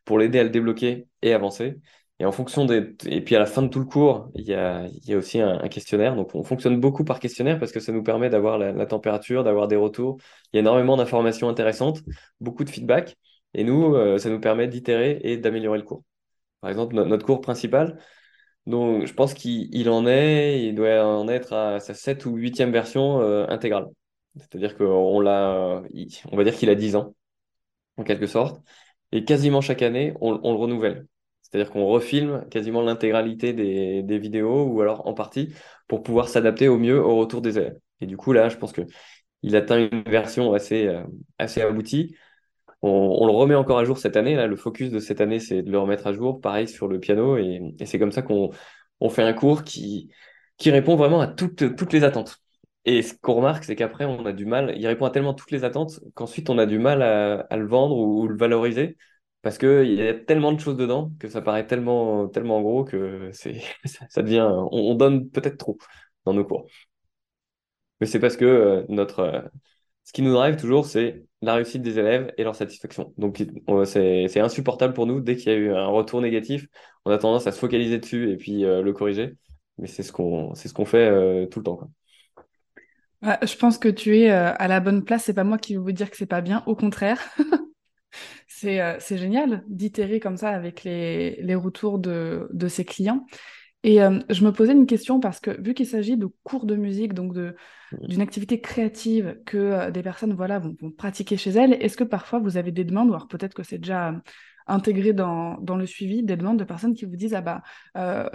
pour l'aider à le débloquer et avancer. Et en fonction des... Et puis à la fin de tout le cours, il y a aussi un, questionnaire. Donc on fonctionne beaucoup par questionnaire parce que ça nous permet d'avoir la, température, d'avoir des retours. Il y a énormément d'informations intéressantes, beaucoup de feedback. Et nous, euh, ça nous permet d'itérer et d'améliorer le cours. Par exemple, notre cours principal, donc, je pense qu'il en est, il doit en être à sa 7 ou 8e version euh, intégrale. C'est-à-dire qu'on l'a, on va dire qu'il a 10 ans, en quelque sorte. Et quasiment chaque année, on, le renouvelle. C'est-à-dire qu'on refilme quasiment l'intégralité des, vidéos ou alors en partie pour pouvoir s'adapter au mieux au retour des élèves. Et du coup, là, je pense que il atteint une version assez, euh, assez aboutie on, le remet encore à jour cette année. Là, le focus de cette année, c'est de le remettre à jour, pareil sur le piano. Et, c'est comme ça qu'on on fait un cours qui, qui répond vraiment à toutes, toutes les attentes. Et ce qu'on remarque, c'est qu'après, on a du mal, il répond à tellement toutes les attentes qu'ensuite, on a du mal à, le vendre ou, le valoriser parce qu'il y a tellement de choses dedans que ça paraît tellement, tellement gros que c'est, ça, devient, on, donne peut-être trop dans nos cours. Mais c'est parce que euh, notre, euh, ce qui nous drive toujours, c'est la réussite des élèves et leur satisfaction. Donc, c'est insupportable pour nous. Dès qu'il y a eu un retour négatif, on a tendance à se focaliser dessus et puis euh, le corriger. Mais c'est ce qu'on ce fait euh, tout le temps. je pense que tu es euh, à la bonne place. C'est pas moi qui vais vous dire que c'est pas bien. Au contraire, c'est génial d'itérer comme ça avec les, les retours de, de ses clients. Et euh, je me posais une question parce que vu qu'il s'agit de cours de musique, donc mmh. d'une activité créative que euh, des personnes voilà vont, pratiquer chez elles, est-ce que parfois vous avez des demandes, ou alors peut-être que c'est déjà euh, intégré dans, dans, le suivi, des demandes de personnes qui vous disent ah bah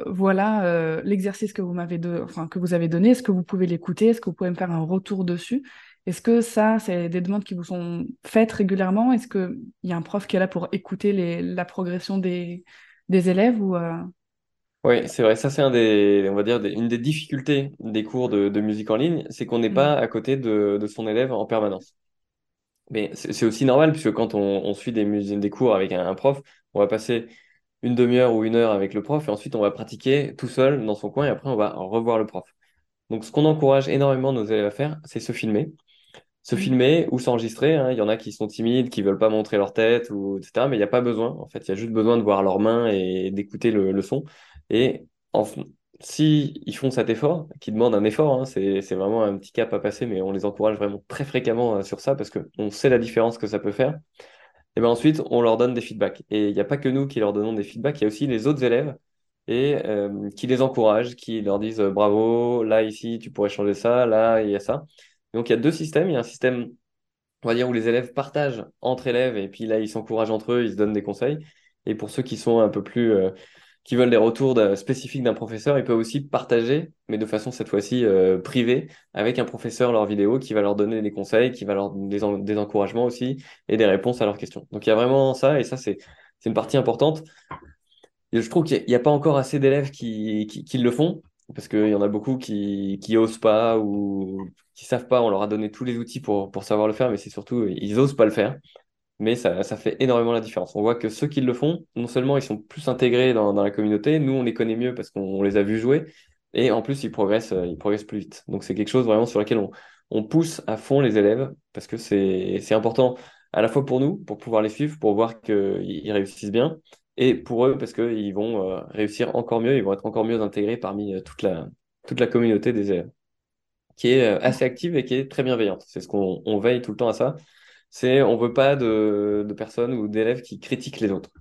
voilà l'exercice que vous m'avez enfin que vous avez donné, est-ce que vous pouvez l'écouter, est-ce que vous pouvez me faire un retour dessus? Est-ce que ça c'est des demandes qui vous sont faites régulièrement? Est-ce qu'il y a un prof qui est là pour écouter les, la progression des, des élèves ou oui, c'est vrai. Ça, c'est un des, on va dire, une des difficultés des cours de, musique en ligne, c'est qu'on n'est pas mm. à côté de, son élève en permanence. Mais c'est aussi normal, puisque quand on, suit des, des cours avec un, prof, on va passer une demi-heure ou une heure avec le prof, et ensuite on va pratiquer tout seul dans son coin, et après on va revoir le prof. Donc, ce qu'on encourage énormément nos élèves à faire, c'est se filmer se mm. filmer ou s'enregistrer. Hein. Il y en a qui sont timides, qui veulent pas montrer leur tête, ou, etc. Mais il n'y a pas besoin. En fait, il y a juste besoin de voir leurs mains et d'écouter le, son. Et en, si ils font cet effort, qui demande un effort, hein, c'est, vraiment un petit cap à passer, mais on les encourage vraiment très fréquemment euh, sur ça parce qu'on sait la différence que ça peut faire. Et bien ensuite, on leur donne des feedbacks. Et il n'y a pas que nous qui leur donnons des feedbacks, il y a aussi les autres élèves et euh, qui les encouragent, qui leur disent euh, bravo, là, ici, tu pourrais changer ça, là, il y a ça. Donc il y a deux systèmes. Il y a un système, on va dire, où les élèves partagent entre élèves et puis là, ils s'encouragent entre eux, ils se donnent des conseils. Et pour ceux qui sont un peu plus, qui veulent des retours spécifiques d'un professeur, ils peuvent aussi partager, mais de façon cette fois-ci euh, privée, avec un professeur leur vidéo qui va leur donner des conseils, qui va leur donner des, encouragements aussi et des réponses à leurs questions. Donc il y a vraiment ça, et ça, c'est une partie importante. Et je trouve qu'il n'y a, pas encore assez d'élèves qui, qui, le font parce qu'il y en a beaucoup qui, qui osent pas ou qui savent pas. On leur a donné tous les outils pour, pour savoir le faire, mais c'est surtout, ils osent pas le faire. Mais ça, ça fait énormément la différence. On voit que ceux qui le font, non seulement ils sont plus intégrés dans, la communauté, nous on les connaît mieux parce qu'on les a vus jouer, et en plus ils progressent, ils progressent plus vite. Donc c'est quelque chose vraiment sur lequel on, on pousse à fond les élèves parce que c'est important à la fois pour nous, pour pouvoir les suivre, pour voir qu'ils réussissent bien, et pour eux parce qu'ils vont euh, réussir encore mieux, ils vont être encore mieux intégrés parmi euh, toute la, toute la communauté des élèves, qui est euh, assez active et qui est très bienveillante. C'est ce qu'on on veille tout le temps à ça. C'est on veut pas de, de personnes ou d'élèves qui critiquent les autres.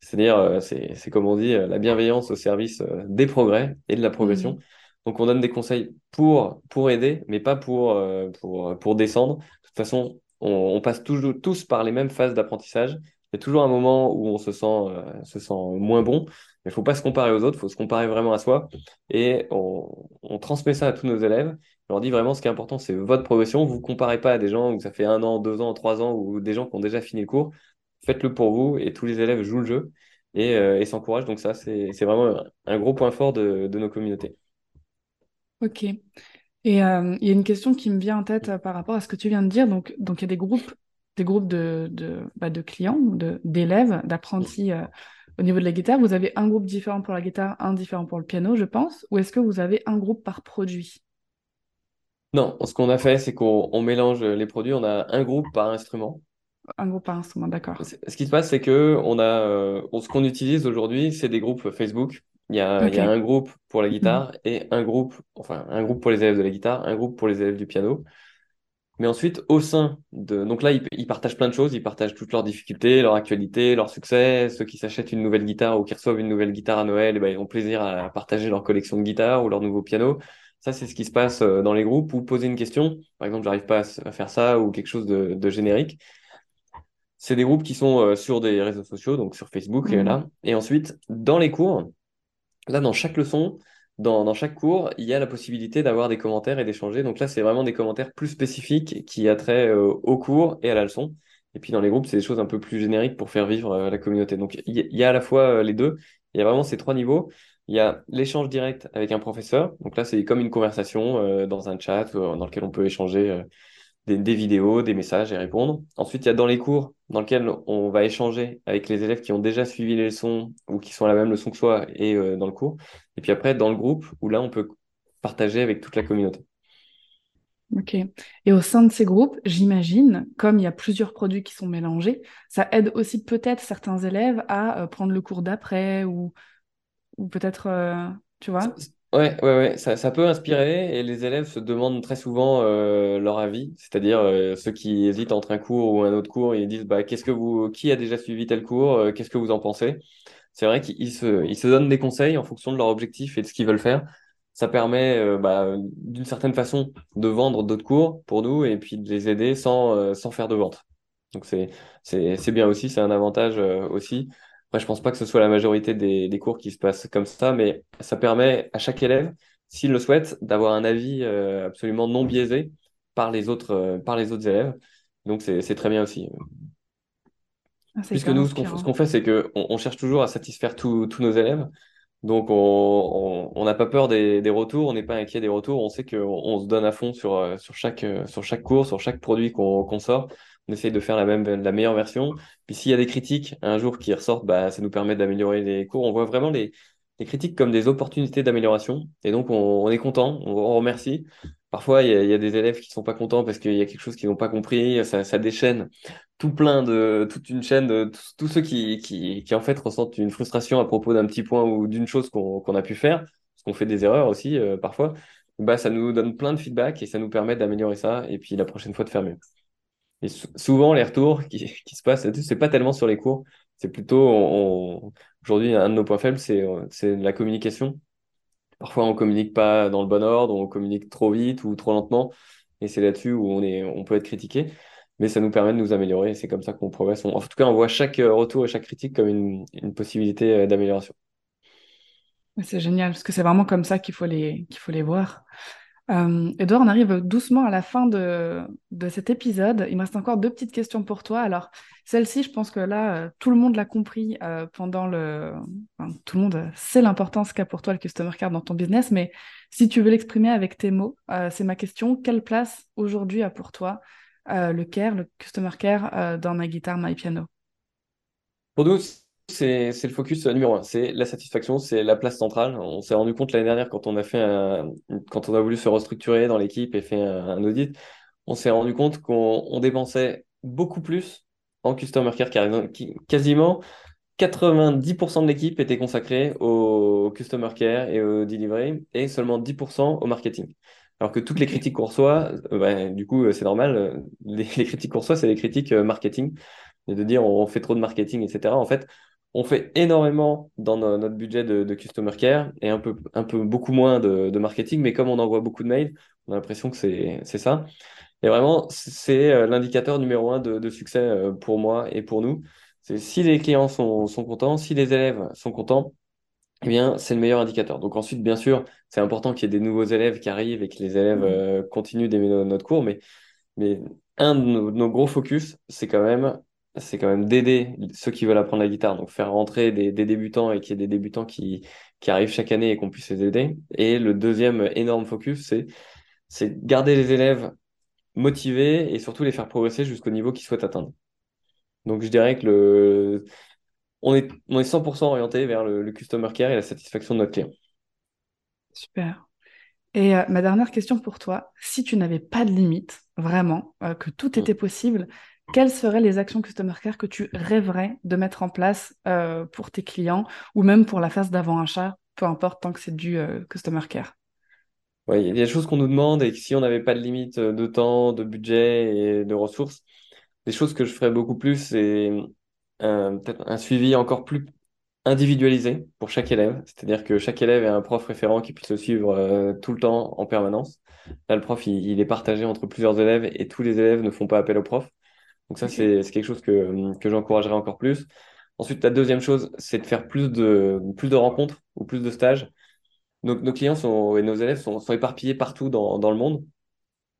C'est-à-dire, c'est, c'est comme on dit, la bienveillance au service des progrès et de la progression. Mmh. Donc, on donne des conseils pour, pour aider, mais pas pour, pour, pour descendre. De toute façon, on, on passe toujours, tous par les mêmes phases d'apprentissage il y a toujours un moment où on se sent, euh, se sent moins bon, mais il ne faut pas se comparer aux autres, il faut se comparer vraiment à soi. Et on, on, transmet ça à tous nos élèves. On leur dit vraiment ce qui est important, c'est votre progression. Vous ne comparez pas à des gens où ça fait un an, deux ans, trois ans, ou des gens qui ont déjà fini le cours. faites-le pour vous et tous les élèves jouent le jeu et, euh, et s'encouragent. Donc ça, c'est vraiment un, gros point fort de, de nos communautés. Ok. Et euh, il y a une question qui me vient en tête euh, par rapport à ce que tu viens de dire. Donc, donc il y a des groupes, des groupes de, de, bah, de clients, de, d'élèves, d'apprentis euh, au niveau de la guitare. Vous avez un groupe différent pour la guitare, un différent pour le piano, je pense. Ou est-ce que vous avez un groupe par produit? Non, ce qu'on a fait, c'est qu'on on mélange les produits. On a un groupe par instrument. Un groupe par instrument, d'accord. Ce qui se passe, c'est que on a, euh, ce qu'on utilise aujourd'hui, c'est des groupes Facebook. Il y a, il y a un groupe pour la Mhm. guitare et un groupe, enfin, un groupe pour les élèves de la guitare, un groupe pour les élèves du piano. Mais ensuite, au sein de... Donc là, ils, ils partagent plein de choses. Ils partagent toutes leurs difficultés, leur actualité, leurs succès. Ceux qui s'achètent une nouvelle guitare ou qui reçoivent une nouvelle guitare à Noël, eh ben, ils ont plaisir à partager leur collection de guitares ou leur nouveau piano. Ça, c'est ce qui se passe euh, dans les groupes ou poser une question. Par exemple, j'arrive pas à, faire ça ou quelque chose de, de générique. C'est des groupes qui sont euh, sur des réseaux sociaux, donc sur Facebook, et Mhm. là. Et ensuite, dans les cours, Là, dans chaque leçon, dans, dans chaque cours, il y a la possibilité d'avoir des commentaires et d'échanger. Donc là, c'est vraiment des commentaires plus spécifiques qui a trait euh, au cours et à la leçon. Et puis dans les groupes, c'est des choses un peu plus génériques pour faire vivre euh, la communauté. Donc il y, a à la fois euh, les deux. Il y a vraiment ces trois niveaux. Il y a l'échange direct avec un professeur. Donc là, c'est comme une conversation euh, dans un chat euh, dans lequel on peut échanger euh, des, vidéos, des messages et répondre. Ensuite, il y a dans les cours dans lesquels on va échanger avec les élèves qui ont déjà suivi les leçons ou qui sont à la même leçon que soi et dans le cours. Et puis après, dans le groupe où là, on peut partager avec toute la communauté. Ok. Et au sein de ces groupes, j'imagine, comme il y a plusieurs produits qui sont mélangés, ça aide aussi peut-être certains élèves à prendre le cours d'après ou, ou peut-être, euh, tu vois? Ouais, ouais, ouais, ça, peut inspirer et les élèves se demandent très souvent euh, leur avis, c'est-à-dire euh, ceux qui hésitent entre un cours ou un autre cours, ils disent bah, qu'est-ce que vous, qui a déjà suivi tel cours, qu'est-ce que vous en pensez? C'est vrai qu'ils se, donnent des conseils en fonction de leur objectif et de ce qu'ils veulent faire. Ça permet bah, d'une certaine façon de vendre d'autres cours pour nous et puis de les aider sans, faire de vente. Donc c'est, bien aussi, c'est un avantage aussi. Après, je pense pas que ce soit la majorité des, des cours qui se passent comme ça, mais ça permet à chaque élève, s'il le souhaite, d'avoir un avis euh, absolument non biaisé par les autres, euh, par les autres élèves. Donc c'est, très bien aussi. Ah, Puisque nous, ce qu'on, ce qu'on fait, c'est que on, on cherche toujours à satisfaire tous nos élèves. Donc, on n'a pas peur des, des retours, on n'est pas inquiet des retours. On sait qu'on on se donne à fond sur, euh, sur chaque, sur chaque cours, sur chaque produit qu'on qu'on sort. On essaye de faire la même, la meilleure version. Puis, s'il y a des critiques un jour qui ressortent, bah, ça nous permet d'améliorer les cours. On voit vraiment les, critiques comme des opportunités d'amélioration. Et donc, on, est content, on, remercie. Parfois, il y a, des élèves qui sont pas contents parce qu'il y a quelque chose qu'ils n'ont pas compris. Ça, déchaîne tout plein de toute une chaîne de tous, ceux qui, qui, qui en fait ressentent une frustration à propos d'un petit point ou d'une chose qu'on qu'on a pu faire, parce qu'on fait des erreurs aussi euh, parfois, bah ça nous donne plein de feedback et ça nous permet d'améliorer ça et puis la prochaine fois de faire mieux. Et sou- souvent les retours qui, se passent, c'est pas tellement sur les cours, c'est plutôt aujourd'hui un de nos points faibles c'est euh, c'est la communication. Parfois on communique pas dans le bon ordre, on communique trop vite ou trop lentement et c'est là-dessus où on peut être critiqué mais ça nous permet de nous améliorer c'est comme ça qu'on progresse. En tout cas, on voit chaque euh, retour et chaque critique comme une, possibilité euh, d'amélioration. C'est génial, parce que c'est vraiment comme ça qu'il faut les voir. Euh, Edouard, on arrive doucement à la fin de, de cet épisode. Il me reste encore deux petites questions pour toi. Alors, celle-ci, je pense que là, euh, tout le monde l'a compris euh, pendant le... tout le monde sait l'importance qu'a pour toi le Customer Care dans ton business, mais si tu veux l'exprimer avec tes mots, c'est ma question. Quelle place aujourd'hui a pour toi le Care, le Customer Care dans ma guitare, My Piano? Pour nous, c'est le focus numéro un, c'est la satisfaction, c'est la place centrale. On s'est rendu compte l'année dernière quand on a fait un- quand on a voulu se restructurer dans l'équipe et fait un, un audit, on s'est rendu compte qu'on on dépensait beaucoup plus en customer care, car qui- quasiment 90% de l'équipe était consacrée au customer care et au delivery et seulement 10% au marketing. Alors que toutes les critiques qu'on reçoit, euh, bah, du coup, euh, c'est normal, euh, les, les critiques qu'on reçoit, c'est des critiques euh, marketing et de dire on fait trop de marketing, etc. En fait, on fait énormément dans no- notre budget de, de customer care et un peu, un peu beaucoup moins de, de marketing, mais comme on envoie beaucoup de mails, on a l'impression que c'est, ça. Et vraiment, c'est euh, l'indicateur numéro un de, de succès euh, pour moi et pour nous. C'est si les clients sont, sont contents, si les élèves sont contents, eh bien, c'est le meilleur indicateur. Donc ensuite, bien sûr, c'est important qu'il y ait des nouveaux élèves qui arrivent et que les élèves Mhm. euh, continuent d'aimer no- notre cours, mais, mais un de nos, nos gros focus, c'est quand même c'est quand même d'aider ceux qui veulent apprendre la guitare, donc faire rentrer des, débutants et qu'il y ait des débutants qui, qui arrivent chaque année et qu'on puisse les aider. Et le deuxième énorme focus, c'est c'est garder les élèves motivés et surtout les faire progresser jusqu'au niveau qu'ils souhaitent atteindre. Donc je dirais que le on est, on est 100% orienté vers le, le customer care et la satisfaction de notre client. Super. Et euh, ma dernière question pour toi, si tu n'avais pas de limite, vraiment, euh, que tout était possible, quelles seraient les actions Customer Care que tu rêverais de mettre en place euh, pour tes clients ou même pour la phase d'avant-achat, peu importe tant que c'est du Customer Care? Oui, il y a des choses qu'on nous demande et que si on n'avait pas de limite de temps, de budget et de ressources, des choses que je ferais beaucoup plus, c'est peut-être un suivi encore plus individualisé pour chaque élève, c'est-à-dire que chaque élève ait un prof référent qui puisse le suivre euh, tout le temps en permanence. Là, le prof, il, est partagé entre plusieurs élèves et tous les élèves ne font pas appel au prof. Donc ça, c'est quelque chose que, que j'encouragerais encore plus. Ensuite, la deuxième chose, c'est de faire plus de, plus de rencontres ou plus de stages. Donc, nos clients sont, et nos élèves sont, sont éparpillés partout dans, dans le monde.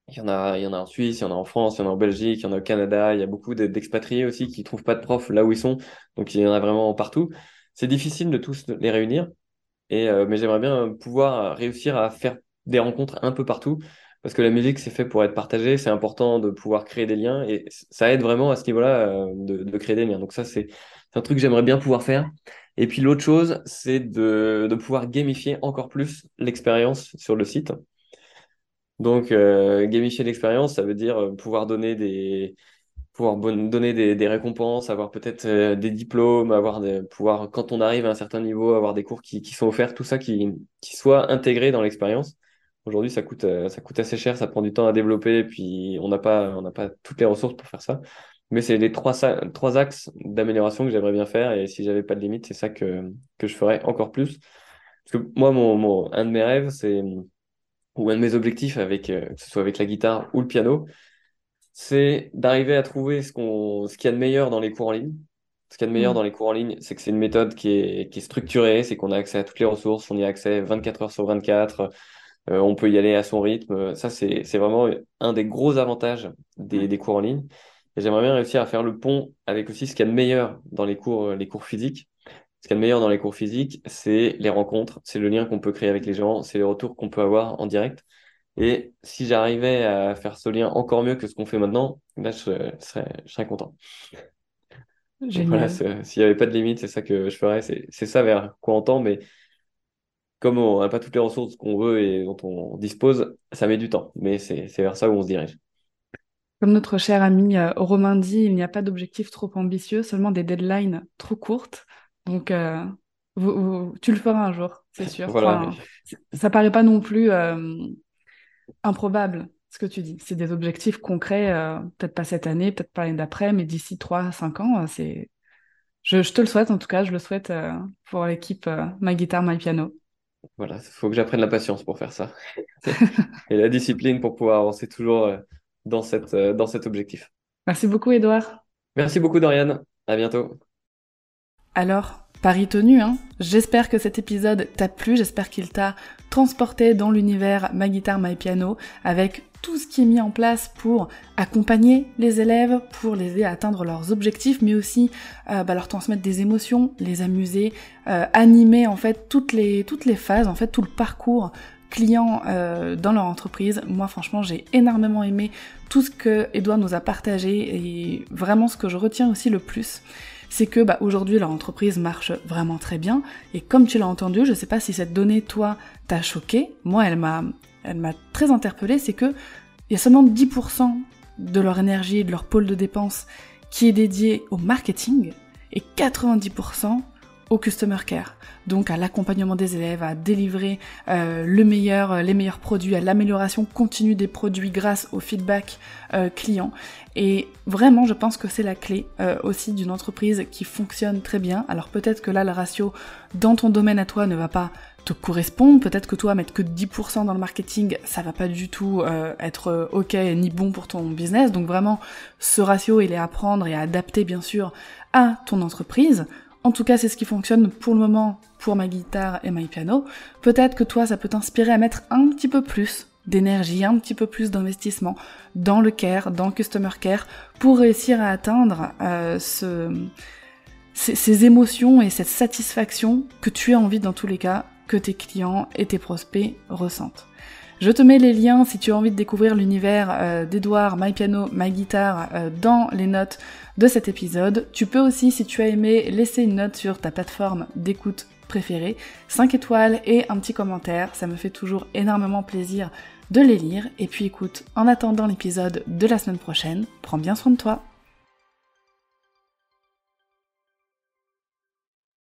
Il y en a, il y en a en Suisse, il y en a en France, il y en a en Belgique, il y en a au Canada. Il y a beaucoup d'expatriés aussi qui trouvent pas de prof là où ils sont. Donc, il y en a vraiment partout. C'est difficile de tous les réunir, et, euh, mais j'aimerais bien pouvoir réussir à faire des rencontres un peu partout, parce que la musique, c'est fait pour être partagée, c'est important de pouvoir créer des liens, et ça aide vraiment à ce niveau-là euh, de, créer des liens. Donc ça, c'est un truc que j'aimerais bien pouvoir faire. Et puis l'autre chose, c'est de, pouvoir gamifier encore plus l'expérience sur le site. Donc, euh, gamifier l'expérience, ça veut dire pouvoir donner des, pouvoir donner des, récompenses, avoir peut-être euh, des diplômes, avoir des, pouvoir, quand on arrive à un certain niveau, avoir des cours qui, sont offerts, tout ça qui soit intégré dans l'expérience. Aujourd'hui, ça coûte, euh, ça coûte assez cher, ça prend du temps à développer, puis on n'a pas, on n'a pas toutes les ressources pour faire ça. Mais c'est les trois, trois axes d'amélioration que j'aimerais bien faire, et si j'avais pas de limite, c'est ça que, que je ferais encore plus. Parce que moi, mon, mon un de mes rêves, c'est, ou un de mes objectifs avec, euh, que ce soit avec la guitare ou le piano, c'est d'arriver à trouver ce qu'on, ce qu'il y a de meilleur dans les cours en ligne. Ce qu'il y a de meilleur mm. dans les cours en ligne, c'est que c'est une méthode qui est, qui est structurée, c'est qu'on a accès à toutes les ressources, on y a accès 24 heures sur 24, euh, on peut y aller à son rythme. Ça, c'est, c'est vraiment un des gros avantages des, des cours en ligne. Et j'aimerais bien réussir à faire le pont avec aussi ce qu'il y a de meilleur dans les cours, les cours physiques. Ce qu'il y a de meilleur dans les cours physiques, c'est les rencontres, c'est le lien qu'on peut créer avec les gens, c'est les retours qu'on peut avoir en direct. Et si j'arrivais à faire ce lien encore mieux que ce qu'on fait maintenant, là, je serais, je serais, content. Génial. s'il n'y avait pas de limite, c'est ça que je ferais. C'est ça vers quoi on tend, mais comme on n'a pas toutes les ressources qu'on veut et dont on dispose, ça met du temps. Mais c'est vers ça où on se dirige. Comme notre cher ami euh, Romain dit, il n'y a pas d'objectif trop ambitieux, seulement des deadlines trop courtes. Donc, euh, tu le feras un jour, c'est sûr. Voilà. ça paraît pas non plus euh, improbable ce que tu dis. C'est des objectifs concrets, euh, peut-être pas cette année, peut-être pas l'année d'après, mais d'ici 3-5 ans, euh, c'est. Je, te le souhaite en tout cas, je le souhaite euh, pour l'équipe My Guitar, My Piano. Voilà, il faut que j'apprenne la patience pour faire ça. Et la discipline pour pouvoir avancer toujours dans, cette, dans cet objectif. Merci beaucoup, Edouard. Merci beaucoup, Dorian. À bientôt. Alors, Paris tenu, hein J'espère que cet épisode t'a plu, j'espère qu'il t'a transporté dans l'univers My Guitar, My Piano, avec tout ce qui est mis en place pour accompagner les élèves, pour les aider à atteindre leurs objectifs, mais aussi euh, bah, leur transmettre des émotions, les amuser, euh, animer en fait toutes les, toutes les phases, en fait tout le parcours client euh, dans leur entreprise. Moi franchement j'ai énormément aimé tout ce que Edouard nous a partagé et vraiment ce que je retiens aussi le plus c'est que bah, aujourd'hui leur entreprise marche vraiment très bien. Et comme tu l'as entendu, je sais pas si cette donnée, toi, t'a choqué. Moi, elle m'a, elle m'a très interpellée, c'est que il y a seulement 10% de leur énergie de leur pôle de dépenses qui est dédié au marketing et 90% au customer care, donc à l'accompagnement des élèves, à délivrer euh, le meilleur, euh, les meilleurs produits, à l'amélioration continue des produits grâce au feedback euh, client. Et vraiment, je pense que c'est la clé aussi d'une entreprise qui fonctionne très bien. Alors peut-être que là, le ratio dans ton domaine à toi ne va pas te correspondre. Peut-être que toi, mettre que 10% dans le marketing, ça va pas du tout être ok ni bon pour ton business. Donc vraiment, ce ratio, il est à prendre et à adapter bien sûr à ton entreprise. En tout cas, c'est ce qui fonctionne pour le moment pour ma guitare et my piano. Peut-être que toi, ça peut t'inspirer à mettre un petit peu plus d'énergie, un petit peu plus d'investissement dans le care, dans Customer Care, pour réussir à atteindre euh, ce, ces, émotions et cette satisfaction que tu as envie dans tous les cas que tes clients et tes prospects ressentent. Je te mets les liens si tu as envie de découvrir l'univers euh, d'Edouard, My Piano, My Guitar euh, dans les notes cet épisode. Tu peux aussi, si tu as aimé, laisser une note sur ta plateforme d'écoute préférée, 5 étoiles et un petit commentaire, ça me fait toujours énormément plaisir de les lire. Et puis écoute, en attendant l'épisode de la semaine prochaine, prends bien soin de toi.